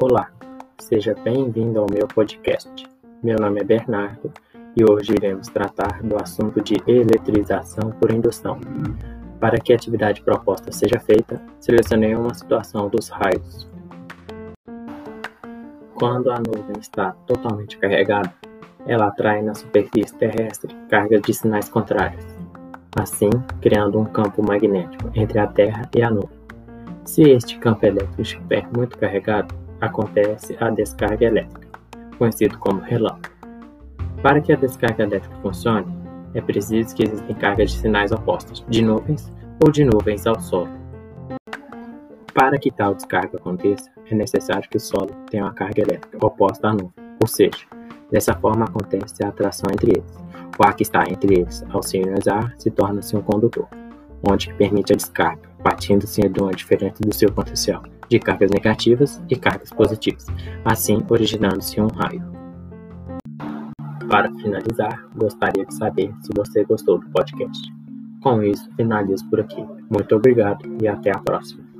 Olá, seja bem-vindo ao meu podcast. Meu nome é Bernardo e hoje iremos tratar do assunto de eletrização por indução. Para que a atividade proposta seja feita, selecionei uma situação dos raios. Quando a nuvem está totalmente carregada, ela atrai na superfície terrestre cargas de sinais contrários assim criando um campo magnético entre a Terra e a nuvem. Se este campo elétrico estiver muito carregado, acontece a descarga elétrica, conhecido como relâmpago. Para que a descarga elétrica funcione, é preciso que existem cargas de sinais opostos, de nuvens ou de nuvens ao solo. Para que tal descarga aconteça, é necessário que o solo tenha uma carga elétrica oposta à nuvem, ou seja, dessa forma acontece a atração entre eles. O ar que está entre eles, ao se ionizar, se torna-se um condutor, onde permite a descarga, partindo-se de uma diferença do seu potencial de cargas negativas e cargas positivas, assim originando-se um raio. Para finalizar, gostaria de saber se você gostou do podcast. Com isso, finalizo por aqui. Muito obrigado e até a próxima.